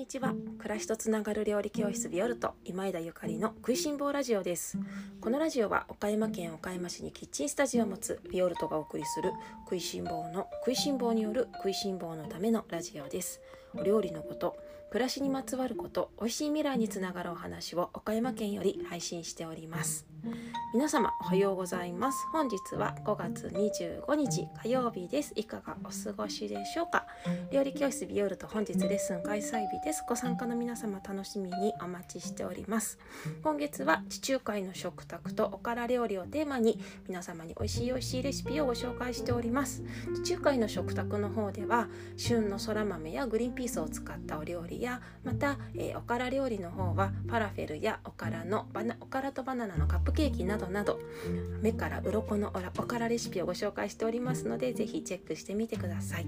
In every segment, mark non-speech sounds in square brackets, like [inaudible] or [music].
にちは。暮らしとつながる料理教室ビオルト今枝ゆかりの食いしん坊ラジオです。このラジオは岡山県岡山市にキッチンスタジオを持つビオルトがお送りする食いしん坊の食いしん坊による食いしん坊のためのラジオです。お料理のこと暮らしにまつわること美味しい未来につながるお話を岡山県より配信しております。皆様おはようございます。本日は5月25日火曜日です。いかがお過ごしでしょうか。料理教室ビオルト本日レッスン開催日です。ご参加の皆様楽しみにお待ちしております。今月は地中海の食卓とおから料理をテーマに皆様に美味しい美味しいレシピをご紹介しております。地中海の食卓の方では旬のそら豆やグリーンピースを使ったお料理やまた、えー、おから料理の方はファラフェルやおからのバナおからとバナナのカップケーキなどなど目から鱗のおからレシピをご紹介しておりますのでぜひチェックしてみてください。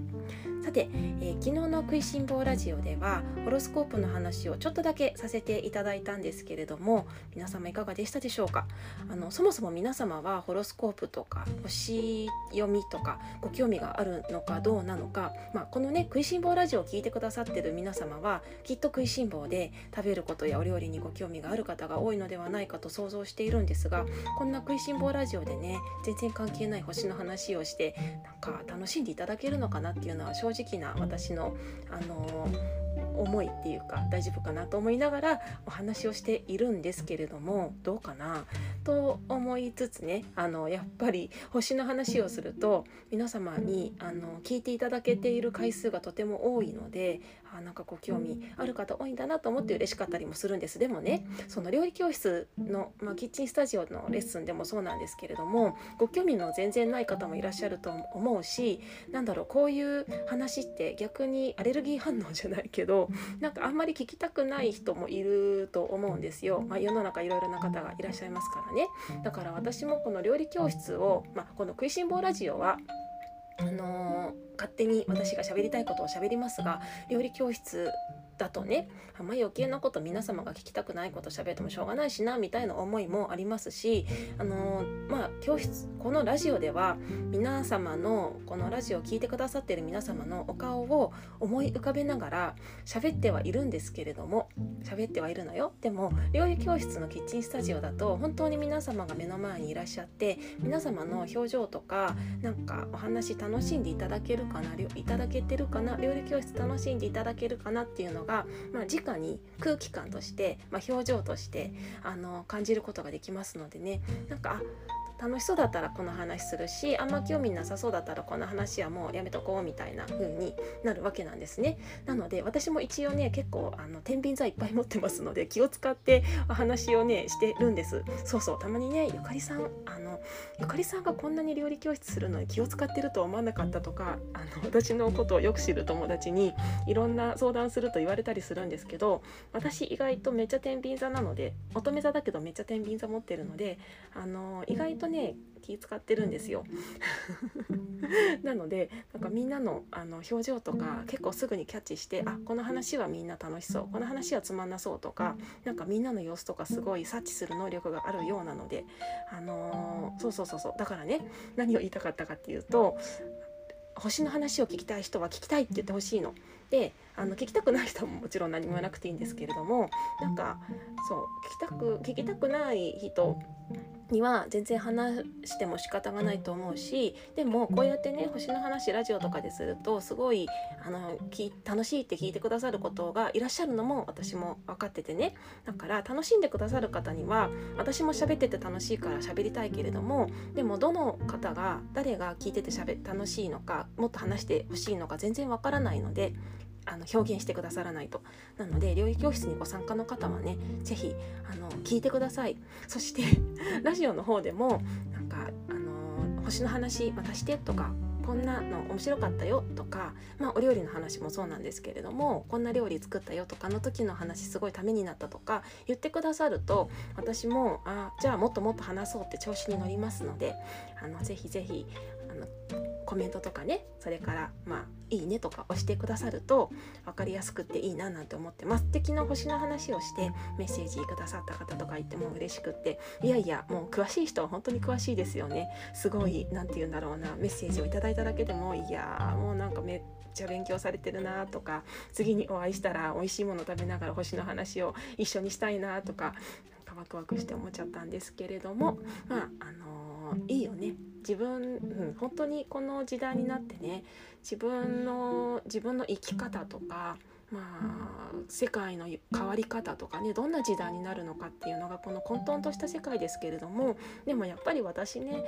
さて、えー、昨日の食いしん坊ラジオではホロスコープの話をちょっとだけさせていただいたんですけれども皆様いかがでしたでしょうか？あのそもそも皆様はホロスコープとか星読みとかご興味があるのかどうなのか、まあ、このね食いしん坊ラジオを聞いてくださってる皆様はきっと食いしん坊で食べることやお料理にご興味がある方が多いのではないかと想像しているんですがこんな食いしん坊ラジオでね全然関係ない星の話をしてなんか楽しんでいただけるのかなっていうのは正直な私のあの思いっていうか大丈夫かなと思いながらお話をしているんですけれどもどうかな？と思いつつねあのやっぱり星の話をすると皆様にあの聞いていただけている回数がとても多いのであなんかご興味ある方多いんだなと思って嬉しかったりもするんです。でもねその料理教室の、まあ、キッチンスタジオのレッスンでもそうなんですけれどもご興味の全然ない方もいらっしゃると思うしなんだろうこういう話って逆にアレルギー反応じゃないけどなんかあんまり聞きたくない人もいると思うんですよ、まあ、世の中いろいろな方がいらっしゃいますからね。だから私もこの料理教室を、まあ、この「食いしん坊ラジオは」あのー、勝手に私が喋りたいことを喋りますが料理教室だとねあんまり余計なこと皆様が聞きたくないこと喋ってもしょうがないしなみたいな思いもありますしあのまあ教室このラジオでは皆様のこのラジオを聴いてくださってる皆様のお顔を思い浮かべながら喋ってはいるんですけれども喋ってはいるのよ。でも料理教室のキッチンスタジオだと本当に皆様が目の前にいらっしゃって皆様の表情とかなんかお話楽しんでいただけるかないただけてるかな料理教室楽しんでいただけるかなっていうのが、まあ、直に空気感として、まあ、表情としてあの感じることができますのでね。なんか楽しそうだったらこの話するしあんま興味なさそうだったらこの話はもうやめとこうみたいな風になるわけなんですね。なので私も一応ね結構あの天秤座いっぱい持ってますので気を使ってお話をねしてるんです。そうそうたまにねゆかりさんあのゆかりさんがこんなに料理教室するのに気を使ってるとは思わなかったとかあの私のことをよく知る友達にいろんな相談すると言われたりするんですけど私意外とめっちゃ天秤座なので乙女座だけどめっちゃ天秤座持ってるのであの意外とね気使ってるんですよ。[laughs] なのでなんかみんなのあの表情とか結構すぐにキャッチしてあこの話はみんな楽しそうこの話はつまんなそうとかなんかみんなの様子とかすごい察知する能力があるようなのであのー、そうそうそうそう。だからね何を言いたかったかっていうと星の話を聞きたい人は聞きたいって言ってほしいの。であの聞きたくない人ももちろん何も言わなくていいんですけれどもなんかそう聞きたく聞きたくない人には全然話しても仕方がないと思うしでもこうやってね星の話ラジオとかでするとすごいあの楽しいって聞いてくださることがいらっしゃるのも私も分かっててね。だから楽しんでくださる方には私も喋ってて楽しいから喋りたいけれどもでもどの方が誰が聞いててしゃべ楽しいのかもっと話してほしいのか全然わからないのであの表現してくださらないと。なので料理教室にご参加の方はね是非あの聞いてください。そして [laughs] ラジオの方でもなんかあの星の話またしてとかこんなの面白かったよとか、まあ、お料理の話もそうなんですけれどもこんな料理作ったよとかの時の話すごいためになったとか言ってくださると私もあじゃあもっともっと話そうって調子に乗りますのであのぜひぜひあのコメントとかねそれからまあいいねとか押してくださると分かりやすくていいななんて思ってます。で昨日星の話をしてメッセージくださった方とか言っても嬉しくっていやいやもう詳しい人は本当に詳しいですよね。すごい何て言うんだろうなメッセージをいただいただけでもいやもうなんかめっちゃ勉強されてるなとか次にお会いしたら美味しいもの食べながら星の話を一緒にしたいなとかなんかワクワクして思っちゃったんですけれどもまああのー、いいよね。自分、うん、本当にこの時代になってね自分の自分の生き方とかまあ、世界の変わり方とかねどんな時代になるのかっていうのがこの混沌とした世界ですけれどもでもやっぱり私ね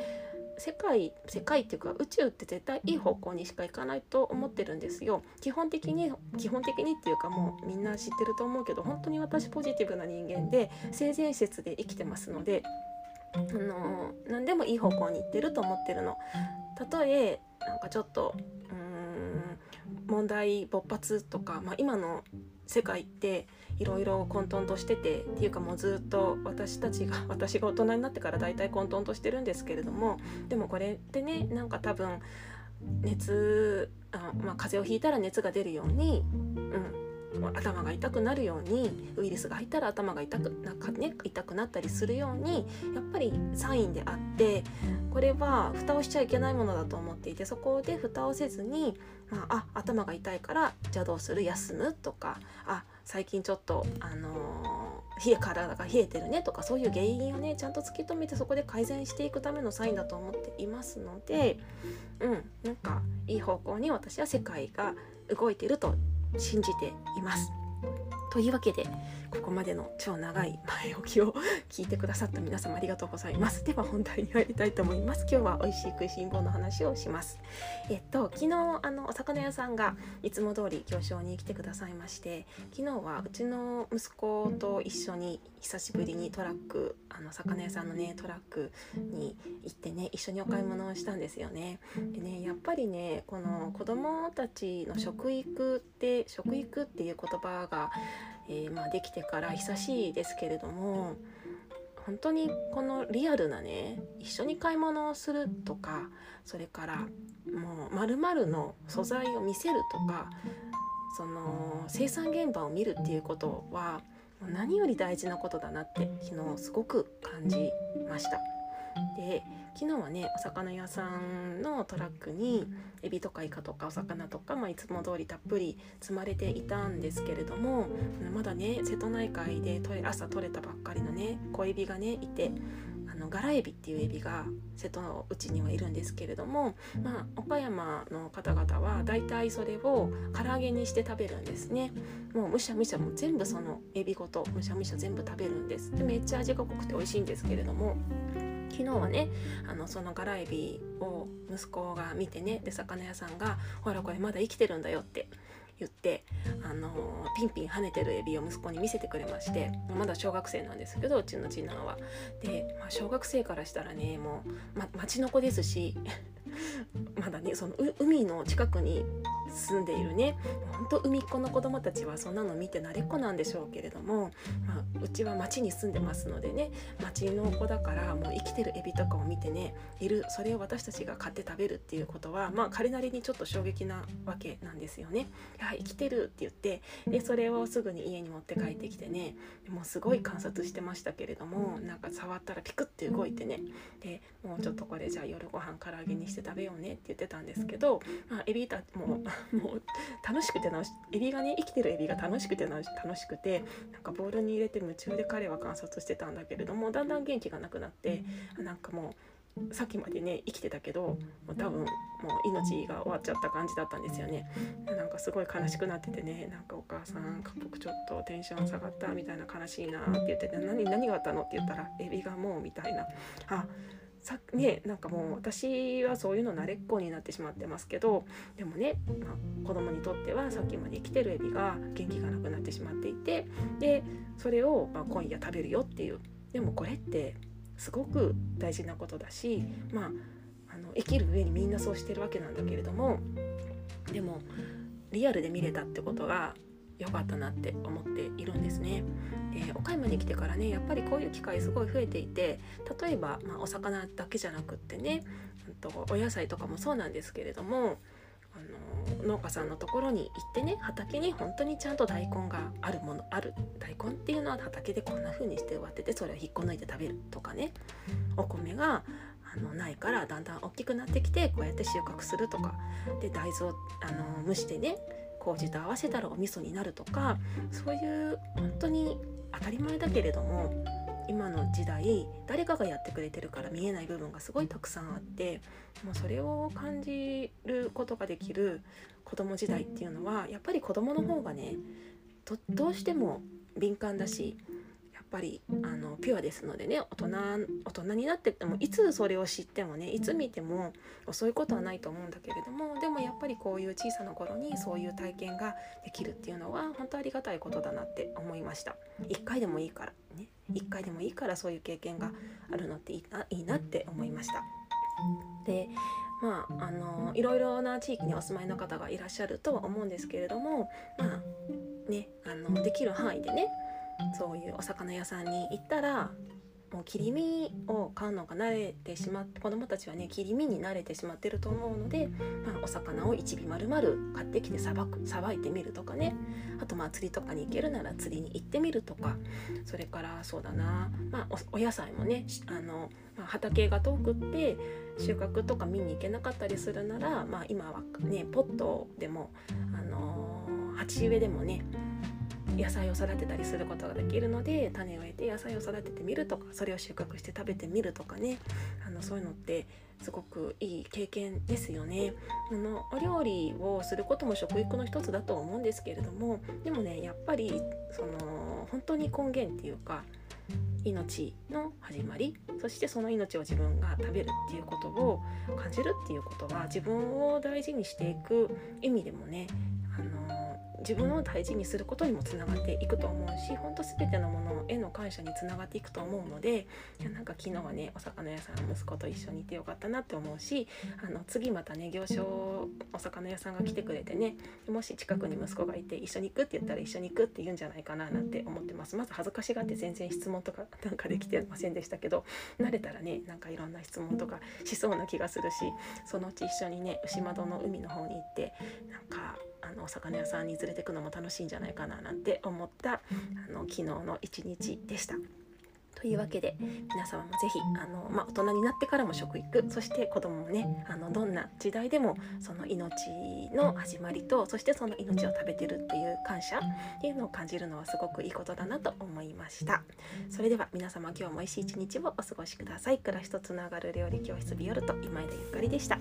世界世界っていうか宇宙って絶対いい方向にしか行かないと思ってるんですよ。基本的に基本的にっていうかもうみんな知ってると思うけど本当に私ポジティブな人間で性善説で生きてますのであの何でもいい方向に行ってると思ってるの。たとえなんかちょっとうん問題勃発とか、まあ、今の世界っていろいろ混沌としててっていうかもうずっと私たちが [laughs] 私が大人になってから大体混沌としてるんですけれどもでもこれってねなんか多分熱あ、まあ、風邪をひいたら熱が出るように、うん、頭が痛くなるようにウイルスが入ったら頭が痛くなんか、ね、痛くなったりするようにやっぱりサインであってこれは蓋をしちゃいけないものだと思っていてそこで蓋をせずに、まあ、あ頭が痛いからじゃあどうする休むとかあ最近ちょっとあのー、冷え体が冷えてるねとかそういう原因をねちゃんと突き止めてそこで改善していくためのサインだと思っていますのでうんなんかいい方向に私は世界が動いてると信じています。というわけでここまでの超長い前置きを聞いてくださった皆様ありがとうございます。では本題に入りたいと思います。今日は美味しい食いしん坊の話をします。えっと昨日あのお魚屋さんがいつも通り行商に来てくださいまして、昨日はうちの息子と一緒に久しぶりにトラックあの魚屋さんのねトラックに行ってね一緒にお買い物をしたんですよね。でねやっぱりねこの子供たちの食育って食育っていう言葉がえー、まあ、できてから久しいですけれども本当にこのリアルなね一緒に買い物をするとかそれからもうまるの素材を見せるとかその生産現場を見るっていうことは何より大事なことだなって昨日すごく感じました。で昨日はねお魚屋さんのトラックにエビとかイカとかお魚とか、まあ、いつも通りたっぷり積まれていたんですけれどもまだね瀬戸内海で朝取れたばっかりのね小エビがねいてあのガラエビっていうエビが瀬戸内にはいるんですけれども、まあ、岡山の方々はだいたいそれを唐揚げにして食べるんですね。もうむしゃむしゃも全部そのエビごとむしゃむしゃ全部食べるんです。でめっちゃ味が濃くて美味しいんですけれども昨日はねあのそのガラエビを息子が見てねで魚屋さんが「ほらこれまだ生きてるんだよ」って言ってあのピンピン跳ねてるエビを息子に見せてくれましてまだ小学生なんですけどうちの次男は。で、まあ、小学生からしたらねもう、ま、町の子ですし [laughs] まだねその海の近くに住んでいるねほんと海っ子の子供たちはそんなの見て慣れっこなんでしょうけれども、まあ、うちは町に住んでますのでね町の子だからもう生きてるエビとかを見てねいるそれを私たちが買って食べるっていうことはまあ彼なりにちょっと衝撃なわけなんですよね。いや生きてるって言ってでそれをすぐに家に持って帰ってきてねもうすごい観察してましたけれどもなんか触ったらピクッて動いてねでもうちょっとこれじゃあ夜ご飯唐揚げにして食べようねって言ってたんですけど、まあ、エビたももう楽しくて楽しエビがね生きてるエビが楽しくて楽しくてなんかボウルに入れて夢中で彼は観察してたんだけれどもだんだん元気がなくなってなんかもうさっきまでね生きてたけどもう多分もう命が終わっちゃった感じだったんですよね。なんかすごい悲しくなっててねなんかお母さん僕ちょっとテンション下がったみたいな悲しいなって言ってて何何があったのって言ったらエビがもうみたいな。あさねなんかもう私はそういうの慣れっこになってしまってますけどでもね、まあ、子供にとってはさっきまで生きてるエビが元気がなくなってしまっていてでそれを、まあ、今夜食べるよっていうでもこれってすごく大事なことだしまああの生きる上にみんなそうしてるわけなんだけれどもでもリアルで見れたってことが良かったなって思っているんですね。岡山に来てからねやっぱりこういう機会すごい増えていて例えば、まあ、お魚だけじゃなくってねとお野菜とかもそうなんですけれどもあの農家さんのところに行ってね畑に本当にちゃんと大根があるものある大根っていうのは畑でこんな風にして植わっててそれを引っこ抜いて食べるとかねお米があのないからだんだん大きくなってきてこうやって収穫するとかで大豆をあの蒸してね麹と合わせたらお味噌になるとかそういう本当に当たり前だけれども今の時代誰かがやってくれてるから見えない部分がすごいたくさんあってもうそれを感じることができる子供時代っていうのはやっぱり子供の方がねどうしても敏感だしっぱりあのピュアですのでね大人大人になってってもいつそれを知ってもねいつ見てもそういうことはないと思うんだけれどもでもやっぱりこういう小さな頃にそういう体験ができるっていうのは本当ありがたいことだなって思いました。一回でもいいからね。一回でもいいからそういう経験があるのっていいないいなって思いました。でまああのいろいろな地域にお住まいの方がいらっしゃるとは思うんですけれどもまあねあのできる範囲でねそういうお魚屋さんに行ったらもう切り身を買うのが慣れてしまって子供たちはね切り身に慣れてしまってると思うので、まあ、お魚を1尾丸々買ってきてさばくさばいてみるとかね。あとまあ釣りとかに行けるなら釣りに行ってみるとか。それからそうだな、まあ、お野菜もねあの、まあ、畑が遠くって収穫とか見に行けなかったりするなら、まあ、今はねポットでも、あの鉢植えでもね野菜を育てたりすることができるので種を得て野菜を育ててみるとかそれを収穫して食べてみるとかね。あのそういうのってすごくいい経験ですよね。あのお料理をすることも食育の一つだと思うんですけれどもでもねやっぱりその本当に根源っていうか命の始まりそしてその命を自分が食べるっていうことを感じるっていうことは自分を大事にしていく意味でもね自分を大事にすることにもつながっていくと思うし本当全てのものへの感謝につながっていくと思うのでいやなんか昨日はねお魚屋さん息子と一緒にいてよかったなって思うしあの次またね行商お魚屋さんが来てくれてねもし近くに息子がいて一緒に行くって言ったら一緒に行くって言うんじゃないかななんて思ってます。まず恥ずかしがって全然質問とかなんかできてませんでしたけど慣れたらねなんかいろんな質問とかしそうな気がするしそのうち一緒にね牛窓の海の方に行ってなんかあのお魚屋さんに連れてくのも楽しいんじゃないかななんて思ったあの昨日の一日でした。というわけで皆様も是非あの、まあ、大人になってからも食育そして子供もねあのどんな時代でもその命の始まりとそしてその命を食べてるっていう感謝っていうのを感じるのはすごくいいことだなと思いました。それでは皆様今日も美味しい一日をお過ごしください。暮らしとつながる料理教室ビオルト今井田ゆかりでした。